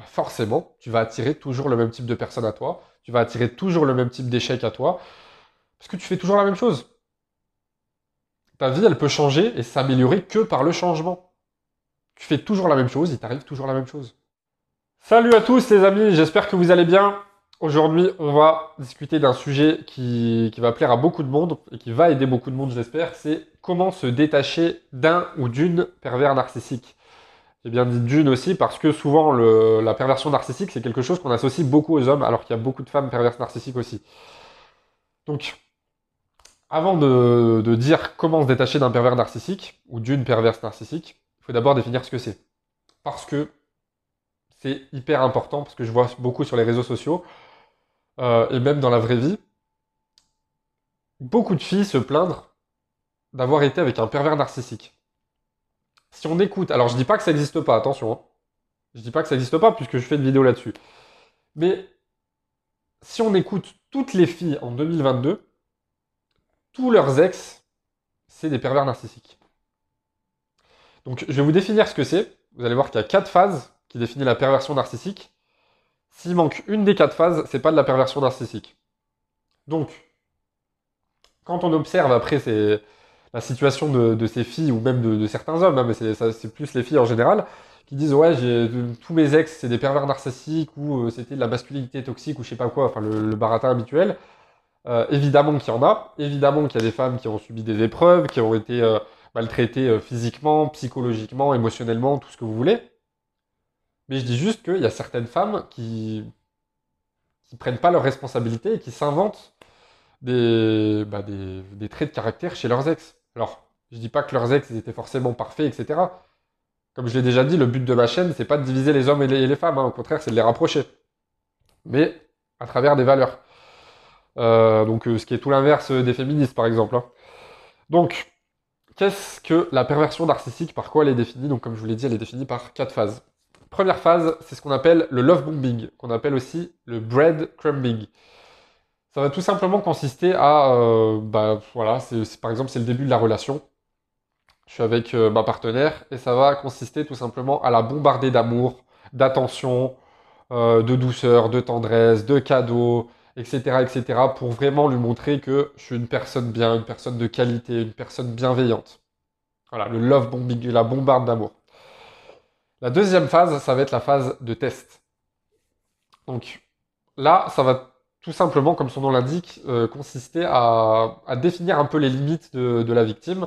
bah, forcément, tu vas attirer toujours le même type de personne à toi, tu vas attirer toujours le même type d'échec à toi, parce que tu fais toujours la même chose. Ta vie, elle peut changer et s'améliorer que par le changement. Tu fais toujours la même chose, il t'arrive toujours la même chose. Salut à tous les amis, j'espère que vous allez bien. Aujourd'hui, on va discuter d'un sujet qui, qui, va plaire à beaucoup de monde et qui va aider beaucoup de monde, j'espère. C'est comment se détacher d'un ou d'une pervers narcissique. J'ai bien dit d'une aussi parce que souvent la perversion narcissique, c'est quelque chose qu'on associe beaucoup aux hommes, alors qu'il y a beaucoup de femmes perverses narcissiques aussi. Donc, avant de, de dire comment se détacher d'un pervers narcissique ou d'une perverse narcissique, il faut d'abord définir ce que c'est. Parce que c'est hyper important, parce que je vois beaucoup sur les réseaux sociaux, euh, et même dans la vraie vie, beaucoup de filles se plaindre d'avoir été avec un pervers narcissique si on écoute, alors je dis pas que ça n'existe pas, attention, hein. je dis pas que ça n'existe pas puisque je fais une vidéo là-dessus. Mais si on écoute toutes les filles en 2022, tous leurs ex, c'est des pervers narcissiques. Donc je vais vous définir ce que c'est. Vous allez voir qu'il y a quatre phases qui définissent la perversion narcissique. S'il manque une des quatre phases, c'est pas de la perversion narcissique. Donc, quand on observe après ces, la situation de, ces filles ou même de, certains hommes, hein, mais c'est plus les filles en général, qui disent ouais tous mes ex c'est des pervers narcissiques ou euh, c'était de la masculinité toxique ou je sais pas quoi, enfin le, baratin habituel. Euh, évidemment qu'il y en a, évidemment qu'il y a des femmes qui ont subi des épreuves, qui ont été euh, maltraitées physiquement, psychologiquement, émotionnellement, tout ce que vous voulez. Mais je dis juste qu'il y a certaines femmes qui qui prennent pas leurs responsabilités et qui s'inventent des, bah, traits de caractère chez leurs ex. Alors, je dis pas que leurs ex étaient forcément parfaits, etc. Comme je l'ai déjà dit, le but de ma chaîne, c'est pas de diviser les hommes et les, femmes, hein. au contraire, c'est de les rapprocher. Mais à travers des valeurs. Euh, donc, euh, ce qui est tout l'inverse des féministes, par exemple. Hein. Donc, qu'est-ce que la perversion narcissique Par quoi elle est définie? Donc, comme je vous l'ai dit, elle est définie par quatre phases. Première phase, c'est ce qu'on appelle le love bombing, qu'on appelle aussi le bread crumbing. Ça va tout simplement consister à, euh, bah, voilà, par exemple, c'est le début de la relation. Je suis avec euh, ma partenaire et ça va consister tout simplement à la bombarder d'amour, d'attention, euh, de douceur, de tendresse, de cadeaux, etc., etc., pour vraiment lui montrer que je suis une personne bien, une personne de qualité, une personne bienveillante. Voilà, le love bombing, la bombarde d'amour. La deuxième phase, ça va être la phase de test. Donc là, ça va tout simplement, comme son nom l'indique, euh, consister à, définir un peu les limites de, la victime.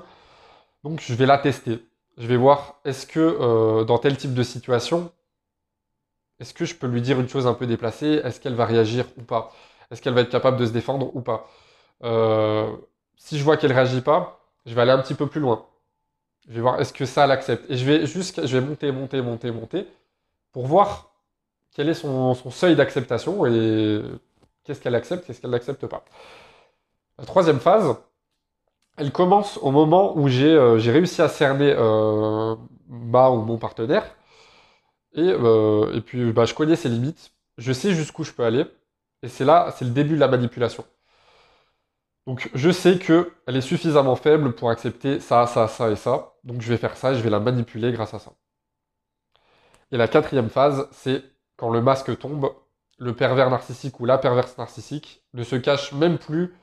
Donc je vais la tester. Je vais voir est-ce que euh, dans tel type de situation, est-ce que je peux lui dire une chose un peu déplacée? Est-ce qu'elle va réagir ou pas? Est-ce qu'elle va être capable de se défendre ou pas? Euh, Si je vois qu'elle réagit pas, je vais aller un petit peu plus loin. Je vais voir est-ce que ça l'accepte. Et je vais juste, je vais monter, monter, monter, monter, pour voir quel est son, son seuil d'acceptation et Qu'est-ce qu'elle accepte, qu'est-ce qu'elle n'accepte pas. La troisième phase, elle commence au moment où j'ai euh, réussi à cerner euh, ma ou mon partenaire. Et, euh, et puis, bah, je connais ses limites. Je sais jusqu'où je peux aller. Et c'est là, c'est le début de la manipulation. Donc, je sais qu'elle est suffisamment faible pour accepter ça, ça, ça et ça. Donc, je vais faire ça et je vais la manipuler grâce à ça. Et la quatrième phase, c'est quand le masque tombe, le pervers narcissique ou la perverse narcissique ne se cache même plus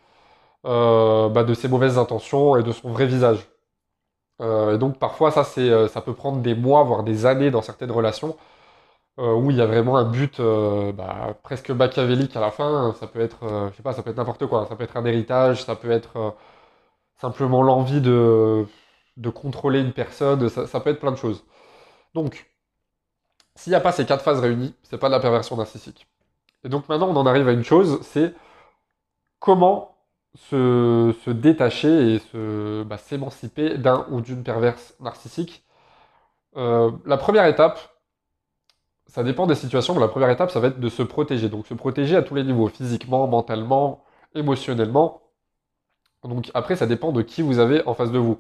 euh, bah, de ses mauvaises intentions et de son vrai visage. Euh, et donc parfois ça, c'est, euh, ça peut prendre des mois, voire des années dans certaines relations, où il y a vraiment un but bah, presque machiavélique à la fin. Ça peut être, je sais pas, ça peut être n'importe quoi. Ça peut être un héritage, ça peut être simplement l'envie de, de contrôler une personne, ça, ça peut être plein de choses. Donc, s'il n'y a pas ces quatre phases réunies, c'est pas de la perversion narcissique. Et donc maintenant, on en arrive à une chose, c'est comment se, détacher et bah, s'émanciper d'un ou d'une perverse narcissique. Euh, la première étape, ça dépend des situations, mais la première étape, ça va être de se protéger. Donc se protéger à tous les niveaux, physiquement, mentalement, émotionnellement. Donc après, ça dépend de qui vous avez en face de vous.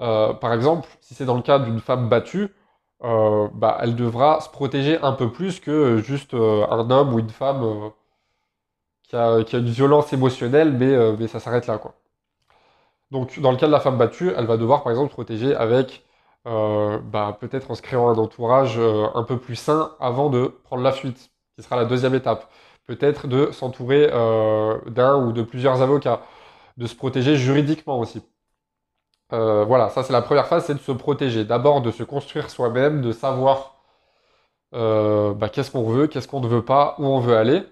Euh, par exemple, si c'est dans le cas d'une femme battue, euh, bah, elle devra se protéger un peu plus que juste euh, un homme ou une femme euh, qui a, une violence émotionnelle, mais, ça s'arrête là. Quoi. Donc, dans le cas de la femme battue, elle va devoir par exemple se protéger avec euh, bah, peut-être en se créant un entourage euh, un peu plus sain avant de prendre la fuite, qui sera la deuxième étape. Peut-être de s'entourer euh, d'un ou de plusieurs avocats, de se protéger juridiquement aussi. Voilà, ça c'est la première phase, c'est de se protéger. D'abord de se construire soi-même, de savoir bah, qu'est-ce qu'on veut, qu'est-ce qu'on ne veut pas, où on veut aller,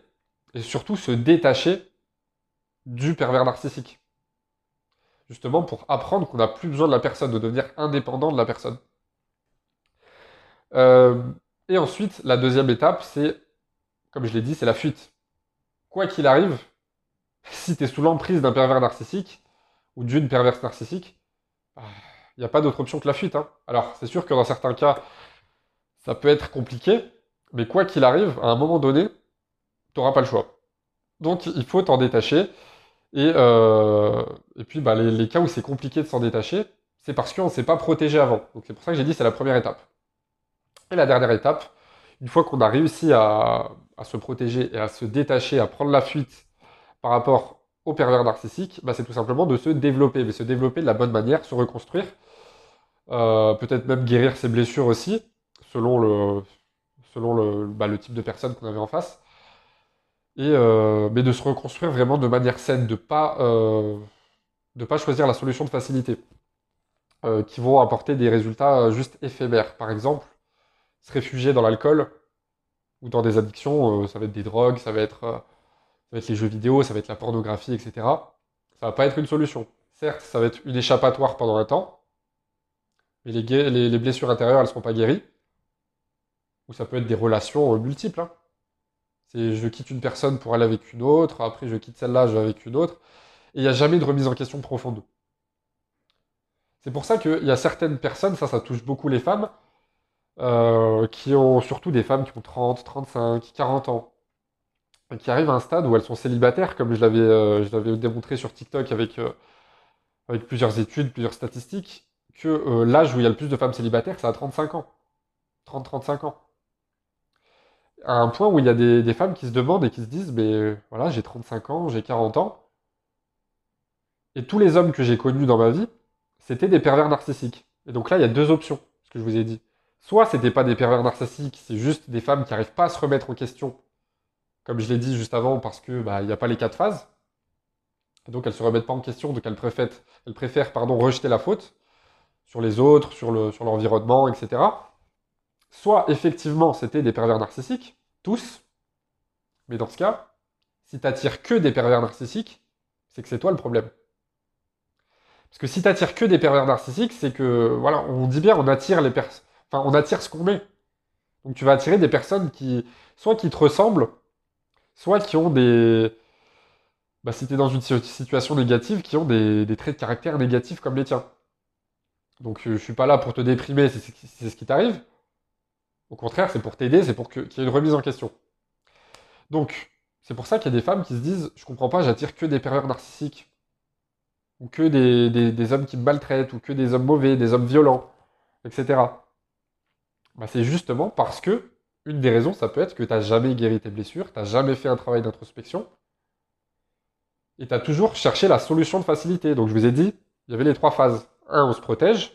et surtout se détacher du pervers narcissique justement pour apprendre qu'on n'a plus besoin de la personne, de devenir indépendant de la personne. Euh, et ensuite, la deuxième étape, c'est, comme je l'ai dit, c'est la fuite. Quoi qu'il arrive, si tu es sous l'emprise d'un pervers narcissique ou d'une perverse narcissique, il bah, n'y a pas d'autre option que la fuite. Hein. Alors, c'est sûr que dans certains cas, ça peut être compliqué, mais quoi qu'il arrive, à un moment donné, tu n'auras pas le choix. Donc, il faut t'en détacher. Et, euh, puis, bah, les, cas où c'est compliqué de s'en détacher, c'est parce qu'on ne s'est pas protégé avant. Donc, c'est pour ça que j'ai dit c'est la première étape. Et la dernière étape, une fois qu'on a réussi à, se protéger et à se détacher, à prendre la fuite par rapport au pervers narcissique, bah, c'est tout simplement de se développer, mais se développer de la bonne manière, se reconstruire, euh, peut-être même guérir ses blessures aussi, selon le, bah, type de personne qu'on avait en face. Euh, mais de se reconstruire vraiment de manière saine, de pas, euh, pas choisir la solution de facilité, qui vont apporter des résultats juste éphémères. Par exemple, se réfugier dans l'alcool ou dans des addictions, ça va être des drogues, ça va être, va être les jeux vidéo, ça va être la pornographie, etc. Ça va pas être une solution. Certes, ça va être une échappatoire pendant un temps, mais les, les, les blessures intérieures, elles ne seront pas guéries. Ou ça peut être des relations multiples. Hein. C'est je quitte une personne pour aller avec une autre, après je quitte celle-là, je vais avec une autre. Et il n'y a jamais de remise en question profonde. C'est pour ça qu'il y a certaines personnes, ça, ça touche beaucoup les femmes, euh, qui ont surtout des femmes qui ont 30, 35, 40 ans, qui arrivent à un stade où elles sont célibataires, comme je l'avais euh, démontré sur TikTok avec, euh, avec plusieurs études, plusieurs statistiques, que l'âge où il y a le plus de femmes célibataires, c'est à 35 ans. 30-35 ans à un point où il y a des, femmes qui se demandent et qui se disent, mais voilà, j'ai 35 ans, j'ai 40 ans, et tous les hommes que j'ai connus dans ma vie, c'était des pervers narcissiques. Et donc là, il y a deux options, ce que je vous ai dit. Soit c'était pas des pervers narcissiques, c'est juste des femmes qui n'arrivent pas à se remettre en question, comme je l'ai dit juste avant, parce que bah, n'y a pas les quatre phases. Et donc elles se remettent pas en question, donc elles préfèrent, elles préfèrent pardon, rejeter la faute sur les autres, sur l'environnement, le, sur etc soit effectivement c'était des pervers narcissiques, tous, mais dans ce cas, si tu attires que des pervers narcissiques, c'est que c'est toi le problème. Parce que si tu attires que des pervers narcissiques, c'est que, voilà, on dit bien, on attire les personnes, enfin, on attire ce qu'on est. Donc tu vas attirer des personnes qui, soit qui te ressemblent, soit qui ont des, bah, si tu es dans une situation négative, qui ont des, traits de caractère négatifs comme les tiens. Donc je suis pas là pour te déprimer, c'est ce qui t'arrive. Au contraire, c'est pour t'aider, c'est pour qu'il y ait une remise en question. Donc, c'est pour ça qu'il y a des femmes qui se disent Je comprends pas, j'attire que des pervers narcissiques, ou que des, hommes qui me maltraitent, ou que des hommes mauvais, des hommes violents, etc. Bah, c'est justement parce que, une des raisons, ça peut être que tu n'as jamais guéri tes blessures, tu n'as jamais fait un travail d'introspection, et tu as toujours cherché la solution de facilité. Donc, je vous ai dit, il y avait les trois phases. Un, on se protège.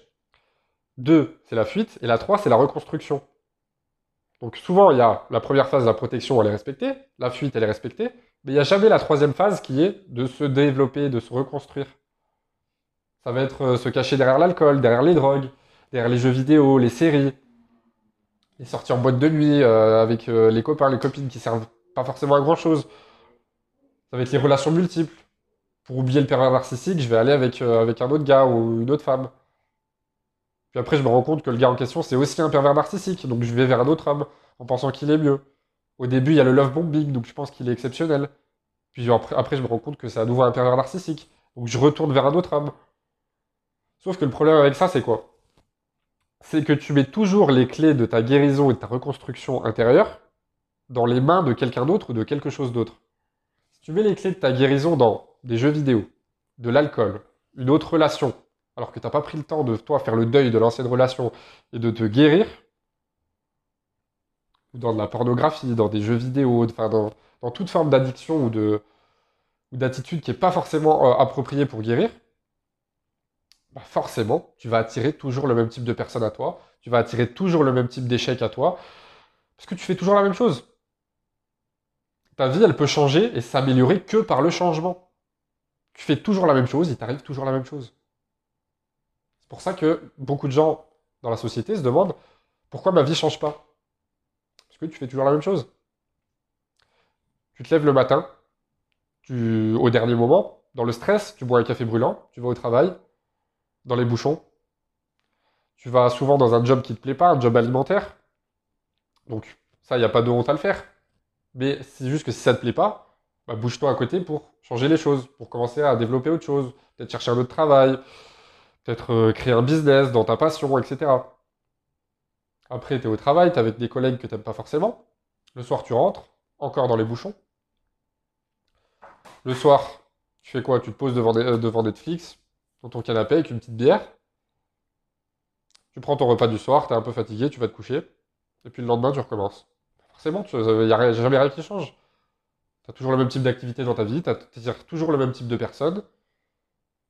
Deux, c'est la fuite. Et la trois, c'est la reconstruction. Donc souvent, il y a la première phase, la protection, elle est respectée, la fuite, elle est respectée, mais il n'y a jamais la troisième phase qui est de se développer, de se reconstruire. Ça va être euh, se cacher derrière l'alcool, derrière les drogues, derrière les jeux vidéo, les séries, les sorties en boîte de nuit euh, avec euh, les copains, les copines qui servent pas forcément à grand chose. Ça va être les relations multiples. Pour oublier le pervers narcissique, je vais aller avec, avec un autre gars ou une autre femme. Puis après, je me rends compte que le gars en question, c'est aussi un pervers narcissique. Donc je vais vers un autre homme en pensant qu'il est mieux. Au début, il y a le love bombing, donc je pense qu'il est exceptionnel. Puis après, je me rends compte que c'est à nouveau un pervers narcissique. Donc je retourne vers un autre homme. Sauf que le problème avec ça, c'est quoi? C'est que tu mets toujours les clés de ta guérison et de ta reconstruction intérieure dans les mains de quelqu'un d'autre ou de quelque chose d'autre. Si tu mets les clés de ta guérison dans des jeux vidéo, de l'alcool, une autre relation, alors que tu n'as pas pris le temps de toi faire le deuil de l'ancienne relation et de te guérir, ou dans de la pornographie, dans des jeux vidéo, enfin dans, toute forme d'addiction ou d'attitude qui n'est pas forcément euh, appropriée pour guérir, bah forcément, tu vas attirer toujours le même type de personne à toi, tu vas attirer toujours le même type d'échec à toi, parce que tu fais toujours la même chose. Ta vie, elle peut changer et s'améliorer que par le changement. Tu fais toujours la même chose, il t'arrive toujours la même chose. C'est pour ça que beaucoup de gens dans la société se demandent pourquoi ma vie ne change pas? Parce que tu fais toujours la même chose. Tu te lèves le matin, tu, au dernier moment, dans le stress, tu bois un café brûlant, tu vas au travail, dans les bouchons. Tu vas souvent dans un job qui ne te plaît pas, un job alimentaire. Donc ça, il n'y a pas de honte à le faire. Mais c'est juste que si ça ne te plaît pas, bah, bouge-toi à côté pour changer les choses, pour commencer à développer autre chose, peut-être chercher un autre travail, peut-être euh, créer un business dans ta passion, etc. Après, tu es au travail, tu es avec des collègues que tu n'aimes pas forcément. Le soir, tu rentres, encore dans les bouchons. Le soir, tu fais quoi? Tu te poses devant, euh, devant Netflix, ton canapé avec une petite bière. Tu prends ton repas du soir, tu es un peu fatigué, tu vas te coucher. Et puis le lendemain, tu recommences. Forcément, il n'y a, jamais rien qui change. Tu as toujours le même type d'activité dans ta vie, tu toujours le même type de personnes,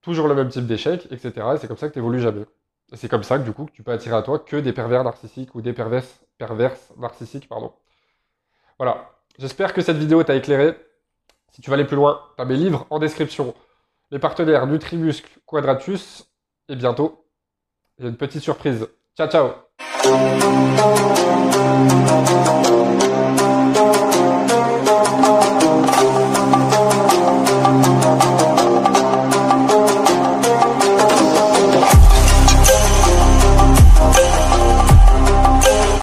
toujours le même type d'échecs, etc. Et c'est comme ça que tu évolues jamais. Et c'est comme ça que du coup, tu peux attirer à toi que des pervers narcissiques ou des perverses, perverses narcissiques, pardon. Voilà. J'espère que cette vidéo t'a éclairé. Si tu veux aller plus loin, tu as mes livres en description. Les partenaires Nutrimuscle, Quadratus. Et bientôt, il une petite surprise. Ciao, ciao